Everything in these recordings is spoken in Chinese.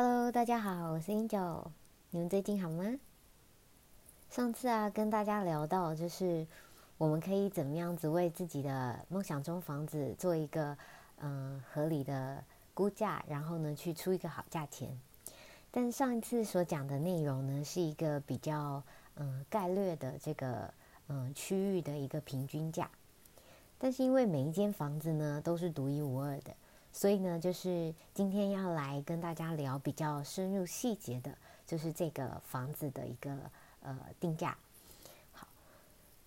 Hello，大家好，我是 Angel，你们最近好吗？上次啊，跟大家聊到，就是我们可以怎么样子为自己的梦想中房子做一个嗯合理的估价，然后呢去出一个好价钱。但上一次所讲的内容呢，是一个比较嗯概略的这个嗯区域的一个平均价。但是因为每一间房子呢都是独一无二的，所以呢，就是今天要来跟大家聊比较深入细节的，就是这个房子的一个呃定价。好，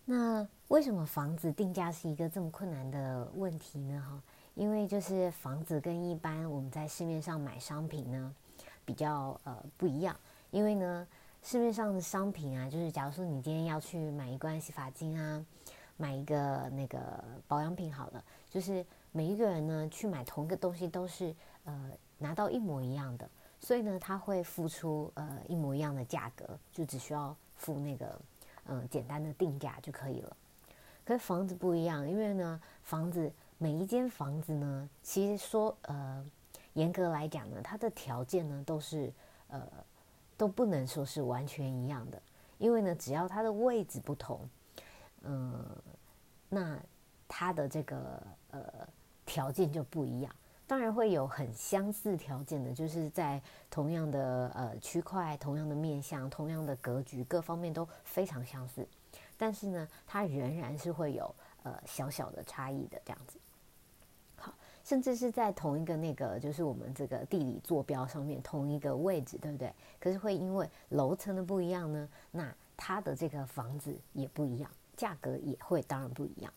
那为什么房子定价是一个这么困难的问题呢？哈，因为就是房子跟一般我们在市面上买商品呢比较呃不一样，因为呢市面上的商品啊，就是假如说你今天要去买一罐洗发精啊。买一个那个保养品好了，就是每一个人呢去买同一个东西都是呃拿到一模一样的，所以呢他会付出呃一模一样的价格，就只需要付那个嗯简单的定价就可以了。可房子不一样，因为呢房子每一间房子呢，其实说呃严格来讲呢，它的条件呢都是呃都不能说是完全一样的，因为呢只要它的位置不同。嗯，那它的这个呃条件就不一样，当然会有很相似条件的，就是在同样的呃区块、同样的面向、同样的格局，各方面都非常相似，但是呢，它仍然是会有呃小小的差异的这样子。好，甚至是在同一个那个就是我们这个地理坐标上面同一个位置，对不对？可是会因为楼层的不一样呢，那它的这个房子也不一样。价格也会当然不一样，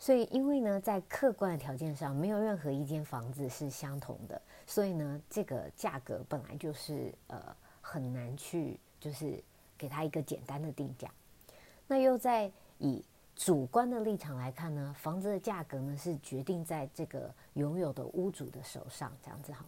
所以因为呢，在客观的条件上，没有任何一间房子是相同的，所以呢，这个价格本来就是呃很难去就是给他一个简单的定价。那又在以主观的立场来看呢，房子的价格呢是决定在这个拥有的屋主的手上，这样子哈。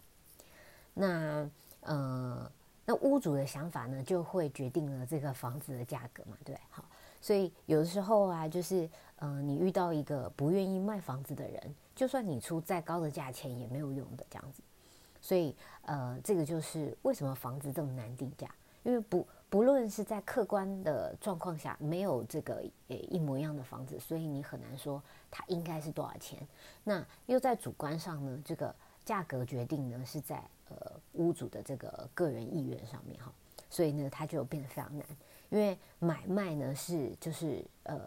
那呃，那屋主的想法呢，就会决定了这个房子的价格嘛，对，好。所以有的时候啊，就是嗯，你遇到一个不愿意卖房子的人，就算你出再高的价钱也没有用的这样子。所以呃，这个就是为什么房子这么难定价，因为不不论是在客观的状况下，没有这个呃一模一样的房子，所以你很难说它应该是多少钱。那又在主观上呢，这个价格决定呢是在呃屋主的这个个人意愿上面哈，所以呢，它就变得非常难。因为买卖呢是就是呃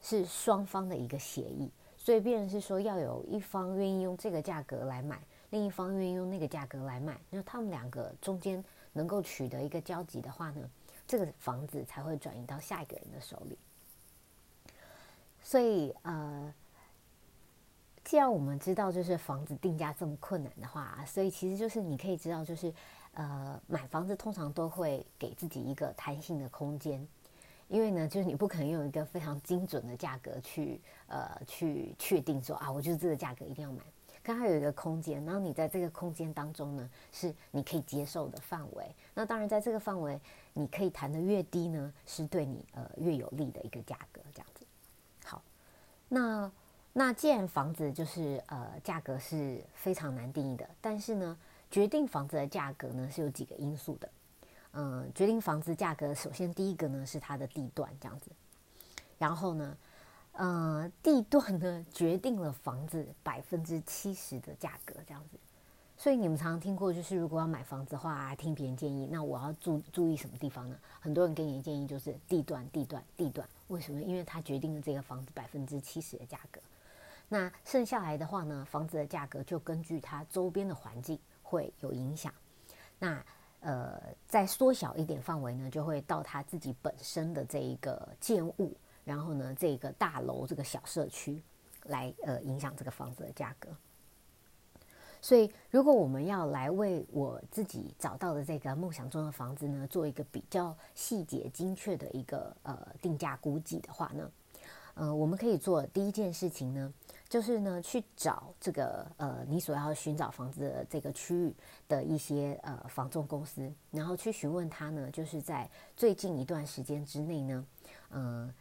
是双方的一个协议，所以别人是说要有一方愿意用这个价格来买，另一方愿意用那个价格来卖，那他们两个中间能够取得一个交集的话呢，这个房子才会转移到下一个人的手里。所以呃，既然我们知道就是房子定价这么困难的话，所以其实就是你可以知道就是。呃，买房子通常都会给自己一个弹性的空间，因为呢，就是你不可能用一个非常精准的价格去呃去确定说啊，我就是这个价格一定要买。刚它有一个空间，然后你在这个空间当中呢，是你可以接受的范围。那当然，在这个范围，你可以谈的越低呢，是对你呃越有利的一个价格，这样子。好，那那既然房子就是呃价格是非常难定义的，但是呢。决定房子的价格呢是有几个因素的，嗯，决定房子价格，首先第一个呢是它的地段这样子，然后呢，呃，地段呢决定了房子百分之七十的价格这样子，所以你们常常听过，就是如果要买房子的话，听别人建议，那我要注注意什么地方呢？很多人给你的建议就是地段，地段，地段，为什么？因为它决定了这个房子百分之七十的价格，那剩下来的话呢，房子的价格就根据它周边的环境。会有影响，那呃，再缩小一点范围呢，就会到他自己本身的这一个建物，然后呢，这个大楼这个小社区来呃影响这个房子的价格。所以，如果我们要来为我自己找到的这个梦想中的房子呢，做一个比较细节精确的一个呃定价估计的话呢，呃，我们可以做第一件事情呢。就是呢，去找这个呃，你所要寻找房子的这个区域的一些呃房仲公司，然后去询问他呢，就是在最近一段时间之内呢，嗯，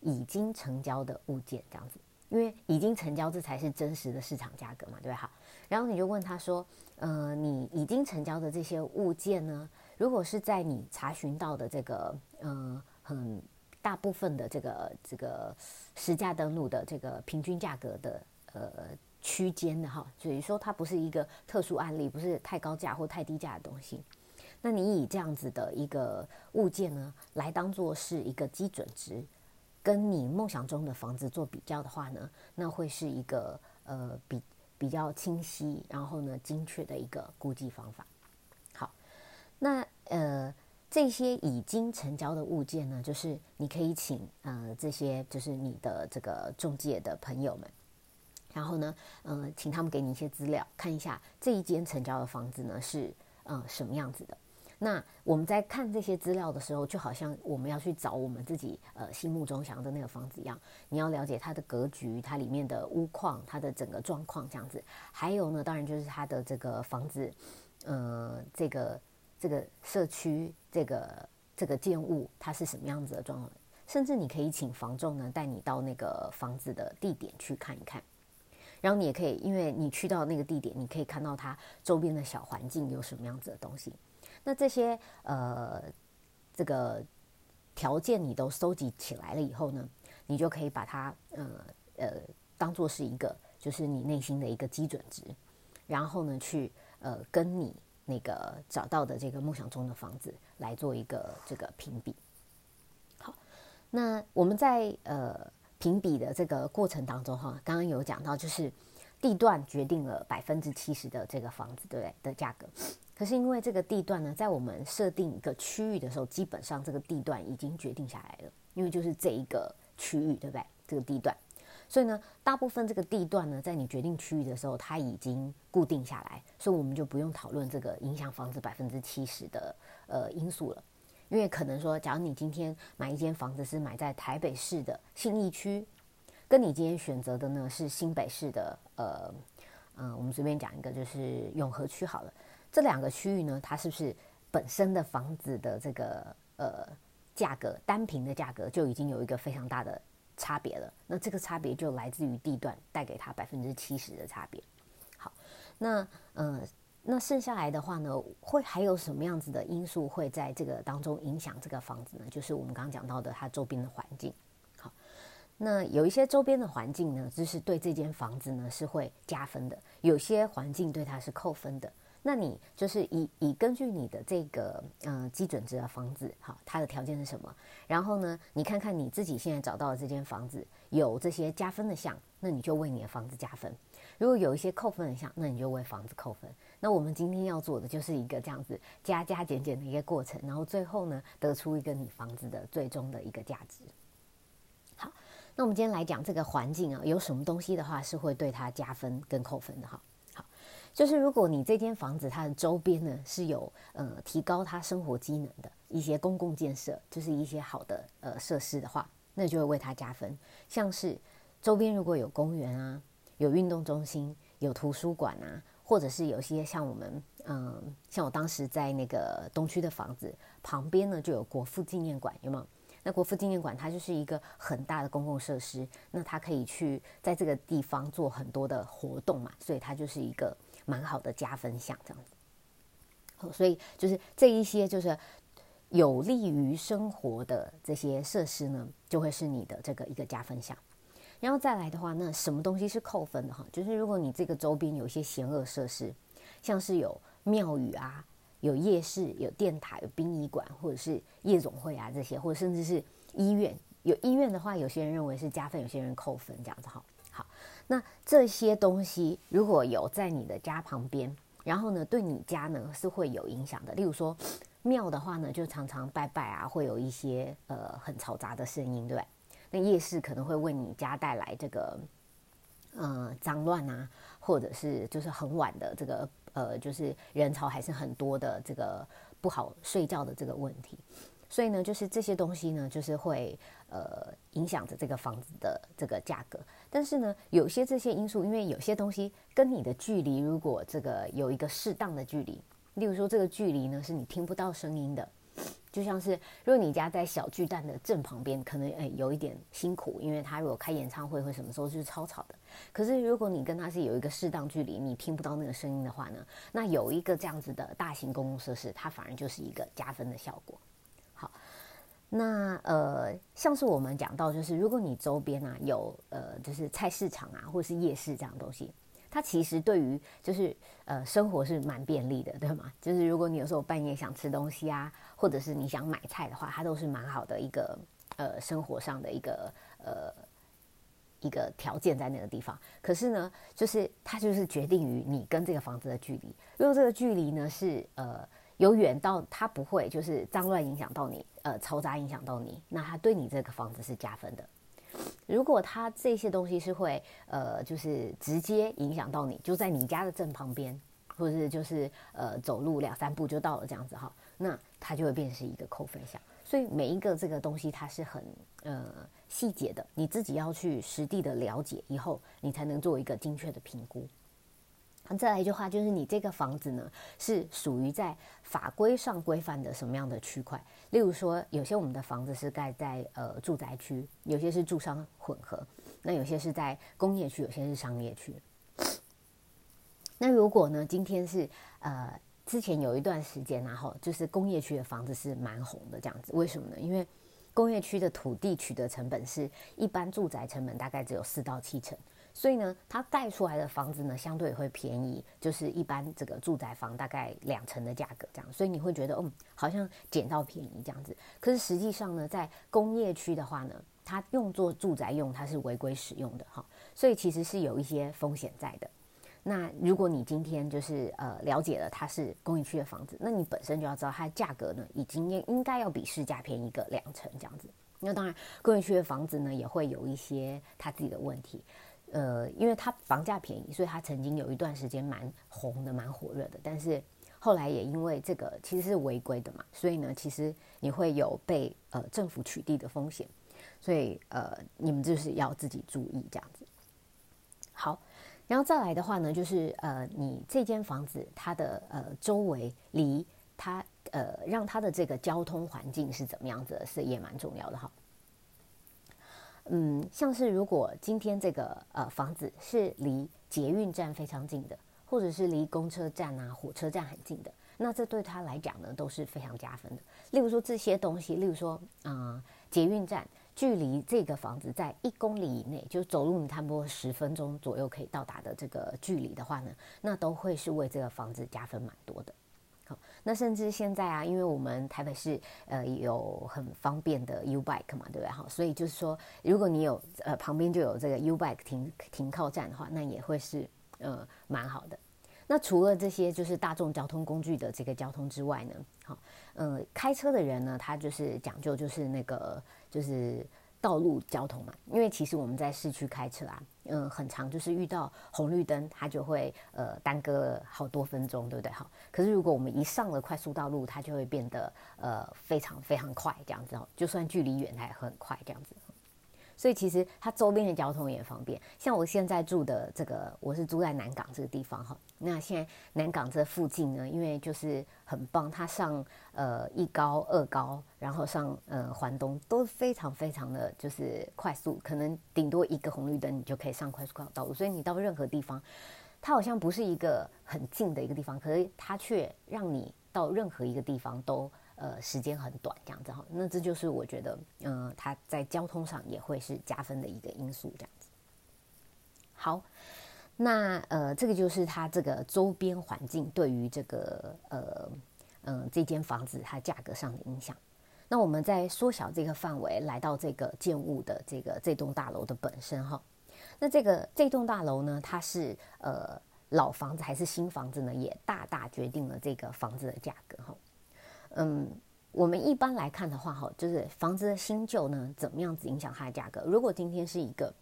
已经成交的物件这样子，因为已经成交，这才是真实的市场价格嘛，对吧？好，然后你就问他说，呃，你已经成交的这些物件呢，如果是在你查询到的这个嗯很大部分的这个这个实价登录的这个平均价格的呃区间的哈，所以说它不是一个特殊案例，不是太高价或太低价的东西。那你以这样子的一个物件呢，来当做是一个基准值，跟你梦想中的房子做比较的话呢，那会是一个呃比比较清晰，然后呢精确的一个估计方法。好，那呃这些已经成交的物件呢，就是你可以请呃这些就是你的这个中介的朋友们，然后呢，呃请他们给你一些资料，看一下这一间成交的房子呢是呃什么样子的。那我们在看这些资料的时候，就好像我们要去找我们自己呃心目中想要的那个房子一样。你要了解它的格局、它里面的屋况、它的整个状况这样子。还有呢，当然就是它的这个房子，呃，这个这个社区、这个这个建物，它是什么样子的状况。甚至你可以请房仲呢带你到那个房子的地点去看一看。然后你也可以，因为你去到那个地点，你可以看到它周边的小环境有什么样子的东西。那这些呃，这个条件你都收集起来了以后呢，你就可以把它呃呃当做是一个，就是你内心的一个基准值，然后呢去呃跟你那个找到的这个梦想中的房子来做一个这个评比。好，那我们在呃评比的这个过程当中哈，刚刚有讲到，就是地段决定了百分之七十的这个房子对不对的价格。可是因为这个地段呢，在我们设定一个区域的时候，基本上这个地段已经决定下来了，因为就是这一个区域，对不对？这个地段，所以呢，大部分这个地段呢，在你决定区域的时候，它已经固定下来，所以我们就不用讨论这个影响房子百分之七十的呃因素了。因为可能说，假如你今天买一间房子是买在台北市的信义区，跟你今天选择的呢是新北市的呃嗯，我们随便讲一个，就是永和区好了。这两个区域呢，它是不是本身的房子的这个呃价格单平的价格就已经有一个非常大的差别了？那这个差别就来自于地段带给他百分之七十的差别。好，那呃那剩下来的话呢，会还有什么样子的因素会在这个当中影响这个房子呢？就是我们刚刚讲到的它周边的环境。好，那有一些周边的环境呢，就是对这间房子呢是会加分的；有些环境对它是扣分的。那你就是以以根据你的这个嗯基准值的房子，好，它的条件是什么？然后呢，你看看你自己现在找到的这间房子有这些加分的项，那你就为你的房子加分；如果有一些扣分的项，那你就为房子扣分。那我们今天要做的就是一个这样子加加减减的一个过程，然后最后呢，得出一个你房子的最终的一个价值。好，那我们今天来讲这个环境啊，有什么东西的话是会对它加分跟扣分的哈？就是如果你这间房子它的周边呢是有呃提高它生活机能的一些公共建设，就是一些好的呃设施的话，那就会为它加分。像是周边如果有公园啊、有运动中心、有图书馆啊，或者是有些像我们嗯，像我当时在那个东区的房子旁边呢就有国父纪念馆，有没有？那国父纪念馆它就是一个很大的公共设施，那它可以去在这个地方做很多的活动嘛，所以它就是一个。蛮好的加分项这样子，所以就是这一些就是有利于生活的这些设施呢，就会是你的这个一个加分项。然后再来的话，那什么东西是扣分的哈？就是如果你这个周边有一些险恶设施，像是有庙宇啊、有夜市、有电台、有殡仪馆，或者是夜总会啊这些，或者甚至是医院，有医院的话，有些人认为是加分，有些人扣分这样子哈。那这些东西如果有在你的家旁边，然后呢，对你家呢是会有影响的。例如说庙的话呢，就常常拜拜啊，会有一些呃很嘈杂的声音，对？那夜市可能会为你家带来这个呃脏乱啊，或者是就是很晚的这个呃就是人潮还是很多的这个不好睡觉的这个问题。所以呢，就是这些东西呢，就是会呃影响着这个房子的这个价格。但是呢，有些这些因素，因为有些东西跟你的距离，如果这个有一个适当的距离，例如说这个距离呢是你听不到声音的，就像是如果你家在小巨蛋的正旁边，可能诶有一点辛苦，因为他如果开演唱会或什么时候就是超吵的。可是如果你跟他是有一个适当距离，你听不到那个声音的话呢，那有一个这样子的大型公共设施，它反而就是一个加分的效果。那呃，像是我们讲到，就是如果你周边啊有呃，就是菜市场啊，或者是夜市这样东西。它其实对于就是呃生活是蛮便利的，对吗？就是如果你有时候半夜想吃东西啊，或者是你想买菜的话，它都是蛮好的一个呃生活上的一个呃一个条件在那个地方。可是呢，就是它就是决定于你跟这个房子的距离。如果这个距离呢是呃由远到它不会就是脏乱影响到你，呃嘈杂影响到你，那它对你这个房子是加分的。如果它这些东西是会呃，就是直接影响到你，就在你家的正旁边，或者是就是呃走路两三步就到了这样子哈，那它就会变成是一个扣分项。所以每一个这个东西它是很呃细节的，你自己要去实地的了解以后，你才能做一个精确的评估。再来一句话，就是你这个房子呢，是属于在法规上规范的什么样的区块？例如说，有些我们的房子是盖在呃住宅区，有些是住商混合，那有些是在工业区，有些是商业区。那如果呢，今天是呃之前有一段时间，然后就是工业区的房子是蛮红的这样子，为什么呢？因为工业区的土地取得成本是一般住宅成本大概只有四到七成。所以呢，它盖出来的房子呢，相对会便宜，就是一般这个住宅房大概两成的价格这样。所以你会觉得，嗯，好像捡到便宜这样子。可是实际上呢，在工业区的话呢，它用作住宅用，它是违规使用的哈。所以其实是有一些风险在的。那如果你今天就是呃了解了它是工业区的房子，那你本身就要知道它的价格呢，已经应应该要比市价便宜个两成这样子。那当然，工业区的房子呢，也会有一些它自己的问题。呃，因为它房价便宜，所以它曾经有一段时间蛮红的、蛮火热的。但是后来也因为这个其实是违规的嘛，所以呢，其实你会有被呃政府取缔的风险。所以呃，你们就是要自己注意这样子。好，然后再来的话呢，就是呃，你这间房子它的呃周围离它呃让它的这个交通环境是怎么样子，是也蛮重要的哈。嗯，像是如果今天这个呃房子是离捷运站非常近的，或者是离公车站啊、火车站很近的，那这对他来讲呢都是非常加分的。例如说这些东西，例如说啊，捷运站距离这个房子在一公里以内，就走路你差不多十分钟左右可以到达的这个距离的话呢，那都会是为这个房子加分蛮多的。那甚至现在啊，因为我们台北市呃有很方便的 U bike 嘛，对不对？哈，所以就是说，如果你有呃旁边就有这个 U bike 停停靠站的话，那也会是呃蛮好的。那除了这些就是大众交通工具的这个交通之外呢，好，呃，开车的人呢，他就是讲究就是那个就是。道路交通嘛，因为其实我们在市区开车啊，嗯，很长，就是遇到红绿灯，它就会呃耽搁好多分钟，对不对？好，可是如果我们一上了快速道路，它就会变得呃非常非常快，这样子哦，就算距离远，它也很快这样子。所以其实它周边的交通也方便，像我现在住的这个，我是住在南港这个地方哈。那现在南港这附近呢，因为就是很棒，它上呃一高二高，然后上呃环东都非常非常的就是快速，可能顶多一个红绿灯你就可以上快速道路，所以你到任何地方，它好像不是一个很近的一个地方，可是它却让你到任何一个地方都。呃，时间很短，这样子哈，那这就是我觉得，嗯，它在交通上也会是加分的一个因素，这样子。好，那呃，这个就是它这个周边环境对于这个呃嗯这间房子它价格上的影响。那我们再缩小这个范围，来到这个建物的这个这栋大楼的本身哈。那这个这栋大楼呢，它是呃老房子还是新房子呢？也大大决定了这个房子的价格哈。嗯，我们一般来看的话，哈，就是房子的新旧呢，怎么样子影响它的价格？如果今天是一个，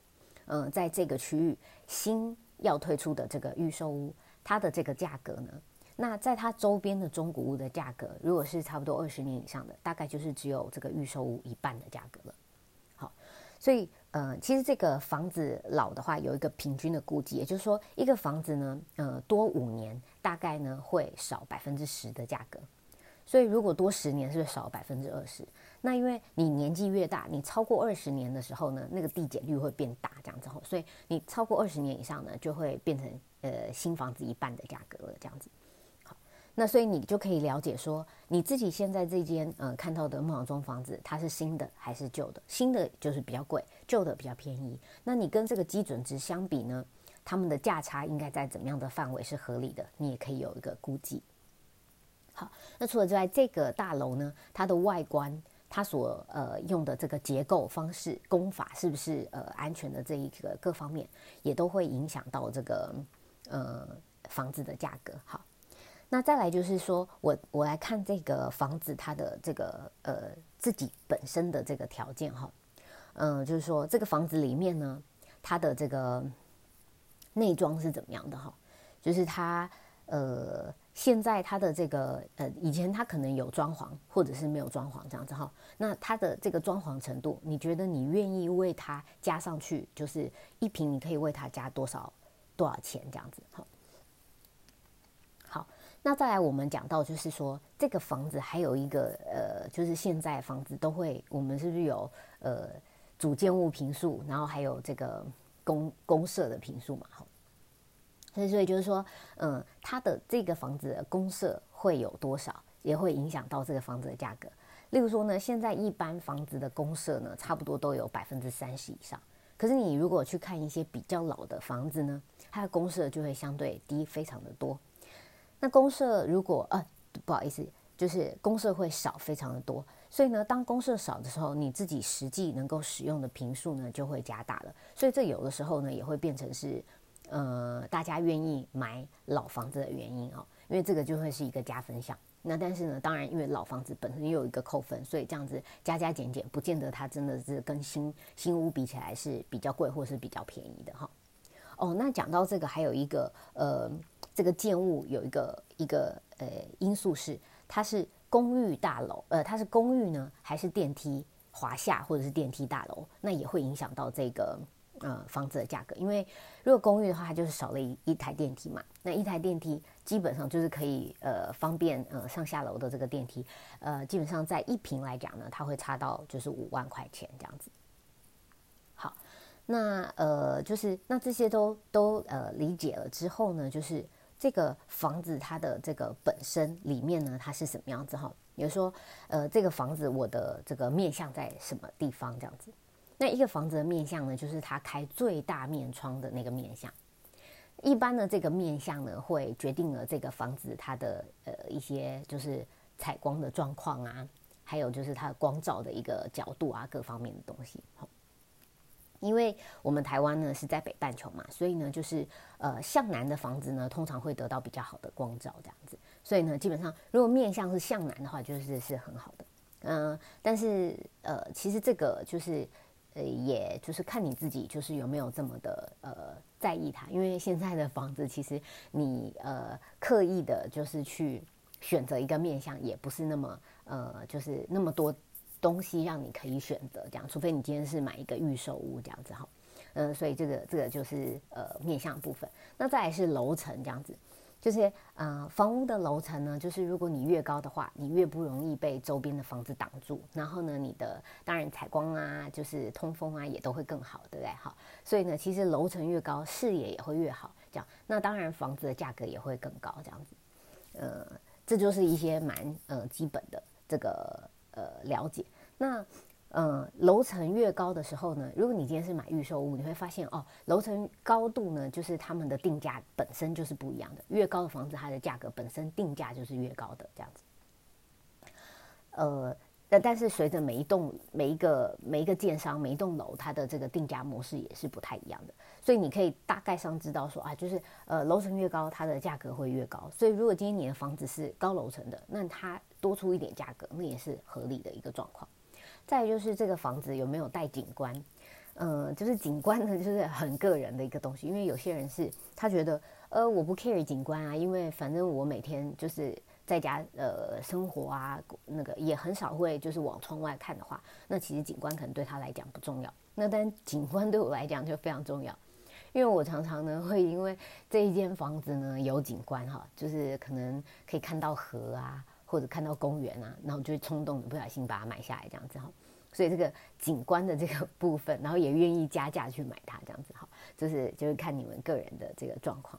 嗯，在这个区域新要推出的这个预售屋，它的这个价格呢，那在它周边的中古屋的价格，如果是差不多二十年以上的，大概就是只有这个预售屋一半的价格了。好，所以，呃，其实这个房子老的话，有一个平均的估计，也就是说，一个房子呢，呃，多五年，大概呢会少百分之十的价格。所以如果多十年，是不是少百分之二十？那因为你年纪越大，你超过二十年的时候呢，那个递减率会变大，这样子后，所以你超过二十年以上呢，就会变成呃新房子一半的价格了，这样子。好，那所以你就可以了解说，你自己现在这间呃看到的梦想中房子，它是新的还是旧的？新的就是比较贵，旧的比较便宜。那你跟这个基准值相比呢，他们的价差应该在怎么样的范围是合理的？你也可以有一个估计。好，那除了之外，这个大楼呢，它的外观，它所呃用的这个结构方式、工法是不是呃安全的这一个各方面，也都会影响到这个呃房子的价格。好，那再来就是说我我来看这个房子它的这个呃自己本身的这个条件哈，嗯，就是说这个房子里面呢，它的这个内装是怎么样的哈，就是它呃。现在它的这个呃，以前它可能有装潢，或者是没有装潢这样子哈。那它的这个装潢程度，你觉得你愿意为它加上去，就是一平你可以为它加多少多少钱这样子哈？好，那再来我们讲到就是说，这个房子还有一个呃，就是现在房子都会，我们是不是有呃主建物平数，然后还有这个公公社的平数嘛？哈。所以就是说，嗯，它的这个房子的公设会有多少，也会影响到这个房子的价格。例如说呢，现在一般房子的公设呢，差不多都有百分之三十以上。可是你如果去看一些比较老的房子呢，它的公设就会相对低非常的多。那公设如果呃不好意思，就是公设会少非常的多。所以呢，当公设少的时候，你自己实际能够使用的平数呢就会加大了。所以这有的时候呢，也会变成是。呃，大家愿意买老房子的原因哦，因为这个就会是一个加分项。那但是呢，当然因为老房子本身又有一个扣分，所以这样子加加减减，不见得它真的是跟新新屋比起来是比较贵或是比较便宜的哈。哦，那讲到这个，还有一个呃，这个建物有一个一个呃因素是，它是公寓大楼，呃，它是公寓呢还是电梯华夏或者是电梯大楼，那也会影响到这个。呃，房子的价格，因为如果公寓的话，它就是少了一一台电梯嘛。那一台电梯基本上就是可以呃方便呃上下楼的这个电梯，呃，基本上在一平来讲呢，它会差到就是五万块钱这样子。好，那呃就是那这些都都呃理解了之后呢，就是这个房子它的这个本身里面呢，它是什么样子哈？比如说呃这个房子我的这个面向在什么地方这样子。那一个房子的面向呢，就是它开最大面窗的那个面向。一般呢，这个面向呢，会决定了这个房子它的呃一些就是采光的状况啊，还有就是它的光照的一个角度啊，各方面的东西。因为我们台湾呢是在北半球嘛，所以呢就是呃向南的房子呢，通常会得到比较好的光照这样子。所以呢，基本上如果面向是向南的话，就是是很好的。嗯，但是呃，其实这个就是。呃，也就是看你自己，就是有没有这么的呃在意它，因为现在的房子其实你呃刻意的，就是去选择一个面向，也不是那么呃就是那么多东西让你可以选择这样，除非你今天是买一个预售屋这样子哈，嗯，所以这个这个就是呃面向部分，那再来是楼层这样子。就是，呃，房屋的楼层呢，就是如果你越高的话，你越不容易被周边的房子挡住。然后呢，你的当然采光啊，就是通风啊，也都会更好，对不对？好，所以呢，其实楼层越高，视野也会越好。这样，那当然房子的价格也会更高。这样子，呃，这就是一些蛮呃基本的这个呃了解。那。嗯，楼层越高的时候呢，如果你今天是买预售屋，你会发现哦，楼层高度呢，就是他们的定价本身就是不一样的。越高的房子，它的价格本身定价就是越高的这样子。呃，但但是随着每一栋、每一个、每一个建商、每一栋楼，它的这个定价模式也是不太一样的。所以你可以大概上知道说啊，就是呃，楼层越高，它的价格会越高。所以如果今天你的房子是高楼层的，那它多出一点价格，那也是合理的一个状况。再就是这个房子有没有带景观，嗯，就是景观呢，就是很个人的一个东西。因为有些人是他觉得，呃，我不 care 景观啊，因为反正我每天就是在家呃生活啊，那个也很少会就是往窗外看的话，那其实景观可能对他来讲不重要。那但景观对我来讲就非常重要，因为我常常呢会因为这一间房子呢有景观哈，就是可能可以看到河啊。或者看到公园啊，然后就会冲动的不小心把它买下来这样子哈。所以这个景观的这个部分，然后也愿意加价去买它这样子哈，就是就是看你们个人的这个状况。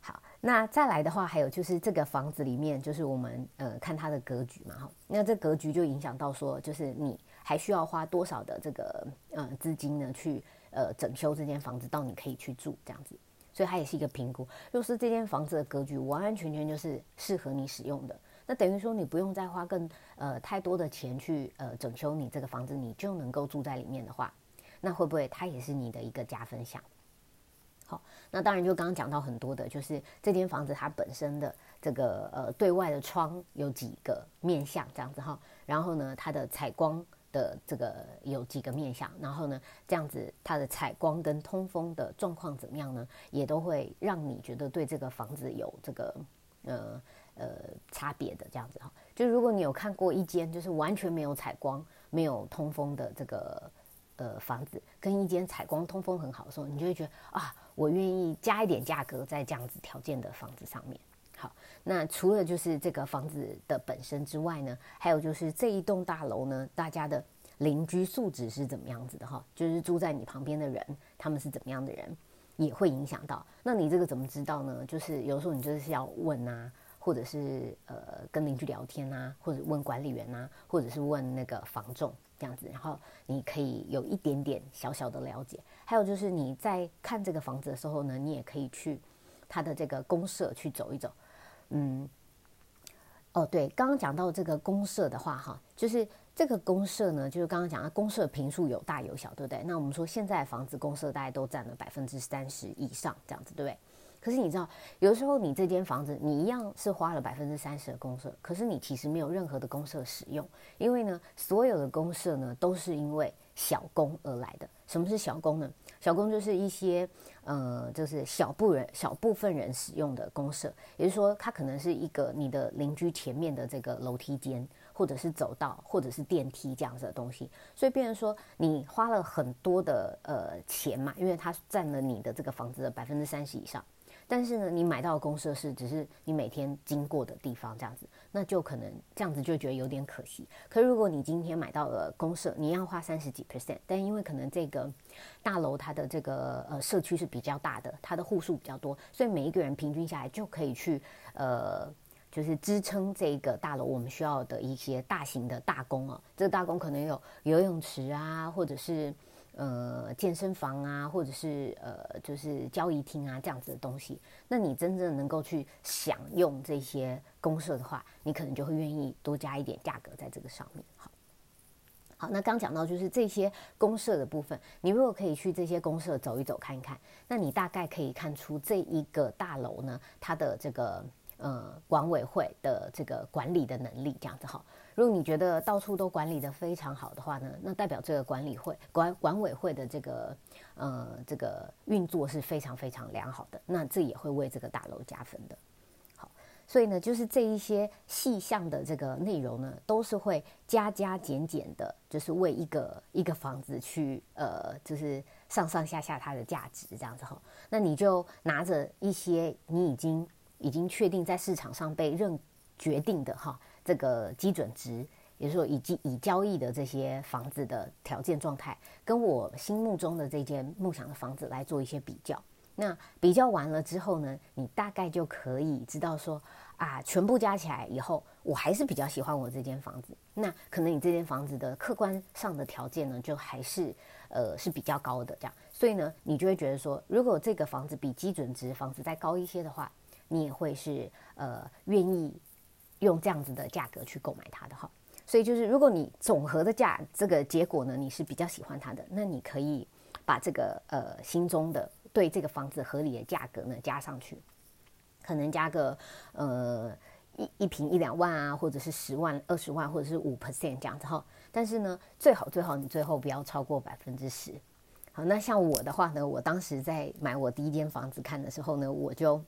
好，那再来的话，还有就是这个房子里面，就是我们呃看它的格局嘛哈。那这格局就影响到说，就是你还需要花多少的这个呃资金呢，去呃整修这间房子到你可以去住这样子。所以它也是一个评估。若是这间房子的格局完完全全就是适合你使用的，那等于说你不用再花更呃太多的钱去呃整修你这个房子，你就能够住在里面的话，那会不会它也是你的一个加分项？好，那当然就刚刚讲到很多的，就是这间房子它本身的这个呃对外的窗有几个面向这样子哈，然后呢它的采光的这个有几个面向，然后呢这样子它的采光跟通风的状况怎么样呢，也都会让你觉得对这个房子有这个呃呃差别的这样子哈。就如果你有看过一间就是完全没有采光、没有通风的这个呃房子，跟一间采光通风很好的时候，你就会觉得啊。我愿意加一点价格在这样子条件的房子上面。好，那除了就是这个房子的本身之外呢，还有就是这一栋大楼呢，大家的邻居素质是怎么样子的哈？就是住在你旁边的人，他们是怎么样的人，也会影响到。那你这个怎么知道呢？就是有时候你就是要问啊，或者是呃跟邻居聊天啊，或者问管理员啊，或者是问那个房仲。这样子，然后你可以有一点点小小的了解。还有就是你在看这个房子的时候呢，你也可以去他的这个公社去走一走。嗯，哦，对，刚刚讲到这个公社的话，哈，就是这个公社呢，就是刚刚讲的公社平数有大有小，对不对？那我们说现在房子公社大概都占了百分之三十以上，这样子，对不对？可是你知道，有时候你这间房子，你一样是花了百分之三十的公社，可是你其实没有任何的公社使用，因为呢，所有的公社呢都是因为小工而来的。什么是小工呢？小工就是一些呃，就是小部人、小部分人使用的公社，也就是说，它可能是一个你的邻居前面的这个楼梯间，或者是走道，或者是电梯这样子的东西。所以，变成说你花了很多的呃钱嘛，因为它占了你的这个房子的百分之三十以上。但是呢，你买到的公社是只是你每天经过的地方这样子，那就可能这样子就觉得有点可惜。可如果你今天买到了公社，你要花三十几 percent，但因为可能这个大楼它的这个呃社区是比较大的，它的户数比较多，所以每一个人平均下来就可以去呃，就是支撑这个大楼我们需要的一些大型的大工啊。这个大工可能有游泳池啊，或者是。呃，健身房啊，或者是呃，就是交易厅啊，这样子的东西，那你真正能够去享用这些公社的话，你可能就会愿意多加一点价格在这个上面。好，好，那刚讲到就是这些公社的部分，你如果可以去这些公社走一走看一看，那你大概可以看出这一个大楼呢，它的这个呃管委会的这个管理的能力，这样子好。如果你觉得到处都管理的非常好的话呢，那代表这个管理会管管委会的这个呃这个运作是非常非常良好的，那这也会为这个大楼加分的。好，所以呢，就是这一些细项的这个内容呢，都是会加加减减的，就是为一个一个房子去呃，就是上上下下它的价值这样子哈。那你就拿着一些你已经已经确定在市场上被认决定的哈。这个基准值，也就是说，以及已交易的这些房子的条件状态，跟我心目中的这间梦想的房子来做一些比较。那比较完了之后呢，你大概就可以知道说，啊，全部加起来以后，我还是比较喜欢我这间房子。那可能你这间房子的客观上的条件呢，就还是呃是比较高的这样。所以呢，你就会觉得说，如果这个房子比基准值房子再高一些的话，你也会是呃愿意。用这样子的价格去购买它的哈，所以就是如果你总和的价这个结果呢，你是比较喜欢它的，那你可以把这个呃心中的对这个房子合理的价格呢加上去，可能加个呃一一平一两万啊，或者是十万、二十万，或者是五 percent 这样子哈。但是呢，最好最好你最后不要超过百分之十。好，那像我的话呢，我当时在买我第一间房子看的时候呢，我就。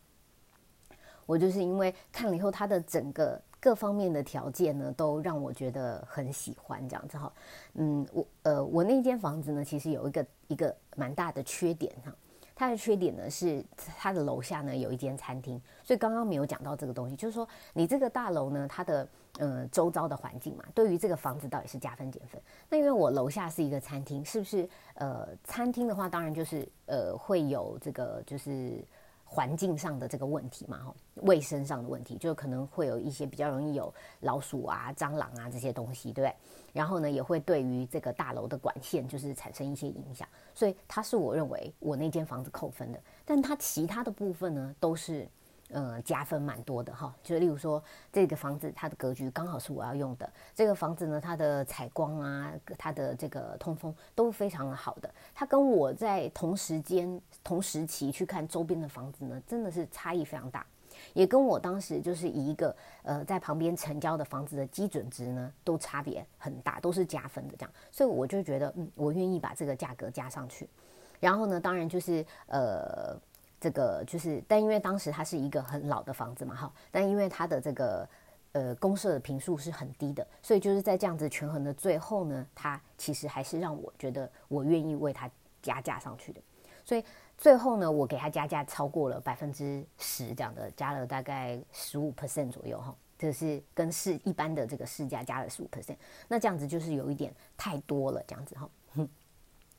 我就是因为看了以后，它的整个各方面的条件呢，都让我觉得很喜欢这样子哈。嗯，我呃，我那间房子呢，其实有一个一个蛮大的缺点哈，它的缺点呢是它的楼下呢有一间餐厅，所以刚刚没有讲到这个东西，就是说你这个大楼呢，它的呃周遭的环境嘛，对于这个房子到底是加分减分？那因为我楼下是一个餐厅，是不是？呃，餐厅的话，当然就是呃会有这个就是。环境上的这个问题嘛，哈，卫生上的问题，就可能会有一些比较容易有老鼠啊、蟑螂啊这些东西，对不对？然后呢，也会对于这个大楼的管线就是产生一些影响，所以它是我认为我那间房子扣分的，但它其他的部分呢都是。呃，加分蛮多的哈，就例如说这个房子它的格局刚好是我要用的，这个房子呢它的采光啊，它的这个通风都非常的好的，它跟我在同时间同时期去看周边的房子呢，真的是差异非常大，也跟我当时就是以一个呃在旁边成交的房子的基准值呢都差别很大，都是加分的这样，所以我就觉得嗯，我愿意把这个价格加上去，然后呢，当然就是呃。这个就是，但因为当时它是一个很老的房子嘛，哈，但因为它的这个呃公设的平数是很低的，所以就是在这样子权衡的最后呢，它其实还是让我觉得我愿意为它加价上去的，所以最后呢，我给它加价超过了百分之十这样的，加了大概十五 percent 左右哈，这是跟市一般的这个市价加了十五 percent，那这样子就是有一点太多了这样子哈。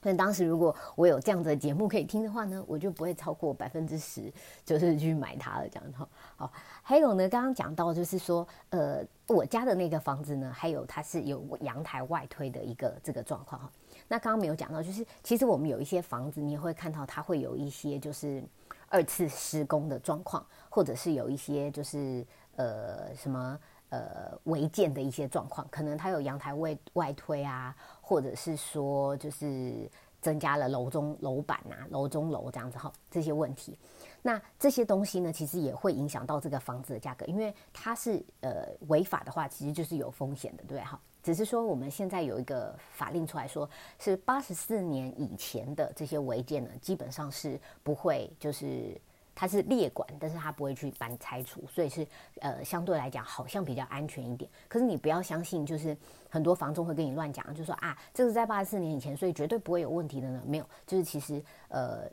那当时如果我有这样子的节目可以听的话呢，我就不会超过百分之十，就是去买它了这样哈。好，还有呢，刚刚讲到就是说，呃，我家的那个房子呢，还有它是有阳台外推的一个这个状况哈。那刚刚没有讲到，就是其实我们有一些房子，你也会看到它会有一些就是二次施工的状况，或者是有一些就是呃什么。呃，违建的一些状况，可能它有阳台外外推啊，或者是说就是增加了楼中楼板啊、楼中楼这样子哈，这些问题，那这些东西呢，其实也会影响到这个房子的价格，因为它是呃违法的话，其实就是有风险的，对不对哈？只是说我们现在有一个法令出来说，是八十四年以前的这些违建呢，基本上是不会就是。它是列管，但是它不会去搬拆除，所以是呃相对来讲好像比较安全一点。可是你不要相信，就是很多房东会跟你乱讲，就说啊这个在八十四年以前，所以绝对不会有问题的呢。没有，就是其实呃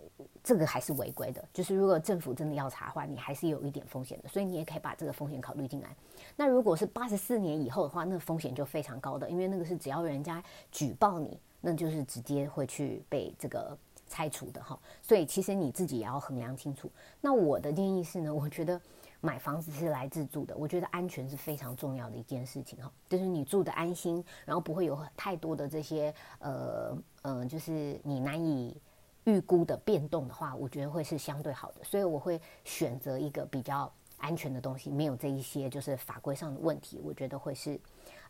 这个还是违规的。就是如果政府真的要查的话，你还是有一点风险的。所以你也可以把这个风险考虑进来。那如果是八十四年以后的话，那风险就非常高的，因为那个是只要人家举报你，那就是直接会去被这个。拆除的哈，所以其实你自己也要衡量清楚。那我的建议是呢，我觉得买房子是来自住的，我觉得安全是非常重要的一件事情哈，就是你住的安心，然后不会有太多的这些呃嗯，就是你难以预估的变动的话，我觉得会是相对好的。所以我会选择一个比较安全的东西，没有这一些就是法规上的问题，我觉得会是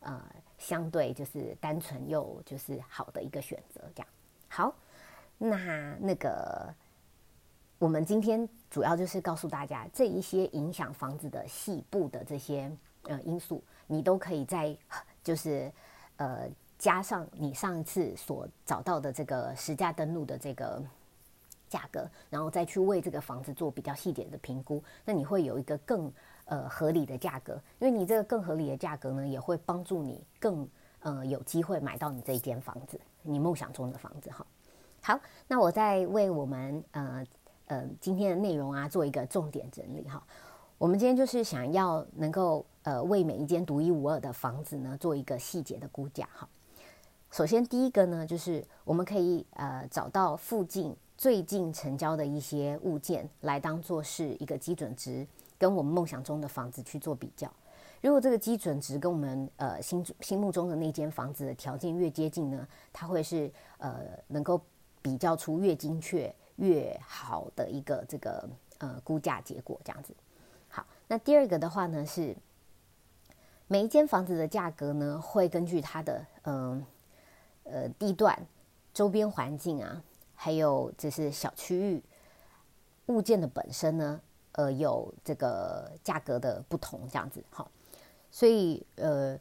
呃相对就是单纯又就是好的一个选择。这样好。那那个，我们今天主要就是告诉大家这一些影响房子的细部的这些呃因素，你都可以在就是呃加上你上一次所找到的这个实价登录的这个价格，然后再去为这个房子做比较细节的评估，那你会有一个更呃合理的价格，因为你这个更合理的价格呢，也会帮助你更呃有机会买到你这一间房子，你梦想中的房子哈。好，那我再为我们呃呃今天的内容啊做一个重点整理哈。我们今天就是想要能够呃为每一间独一无二的房子呢做一个细节的估价哈。首先第一个呢就是我们可以呃找到附近最近成交的一些物件来当做是一个基准值，跟我们梦想中的房子去做比较。如果这个基准值跟我们呃心心目中的那间房子的条件越接近呢，它会是呃能够。比较出越精确越好的一个这个呃估价结果，这样子。好，那第二个的话呢是每一间房子的价格呢会根据它的嗯呃地段、周边环境啊，还有就是小区域物件的本身呢呃有这个价格的不同，这样子。好，所以呃。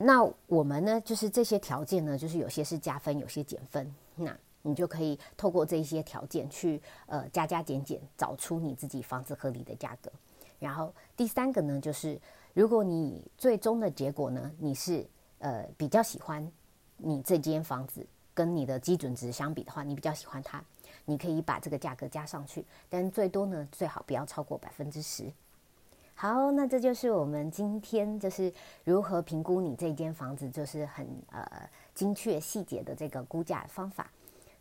那我们呢，就是这些条件呢，就是有些是加分，有些减分。那你就可以透过这些条件去呃加加减减，找出你自己房子合理的价格。然后第三个呢，就是如果你最终的结果呢，你是呃比较喜欢你这间房子跟你的基准值相比的话，你比较喜欢它，你可以把这个价格加上去，但最多呢，最好不要超过百分之十。好，那这就是我们今天就是如何评估你这间房子，就是很呃精确细节的这个估价方法。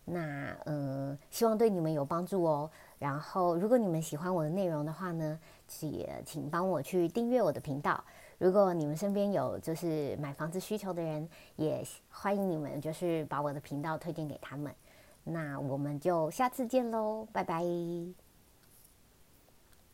那嗯，希望对你们有帮助哦。然后，如果你们喜欢我的内容的话呢，也请帮我去订阅我的频道。如果你们身边有就是买房子需求的人，也欢迎你们就是把我的频道推荐给他们。那我们就下次见喽，拜拜。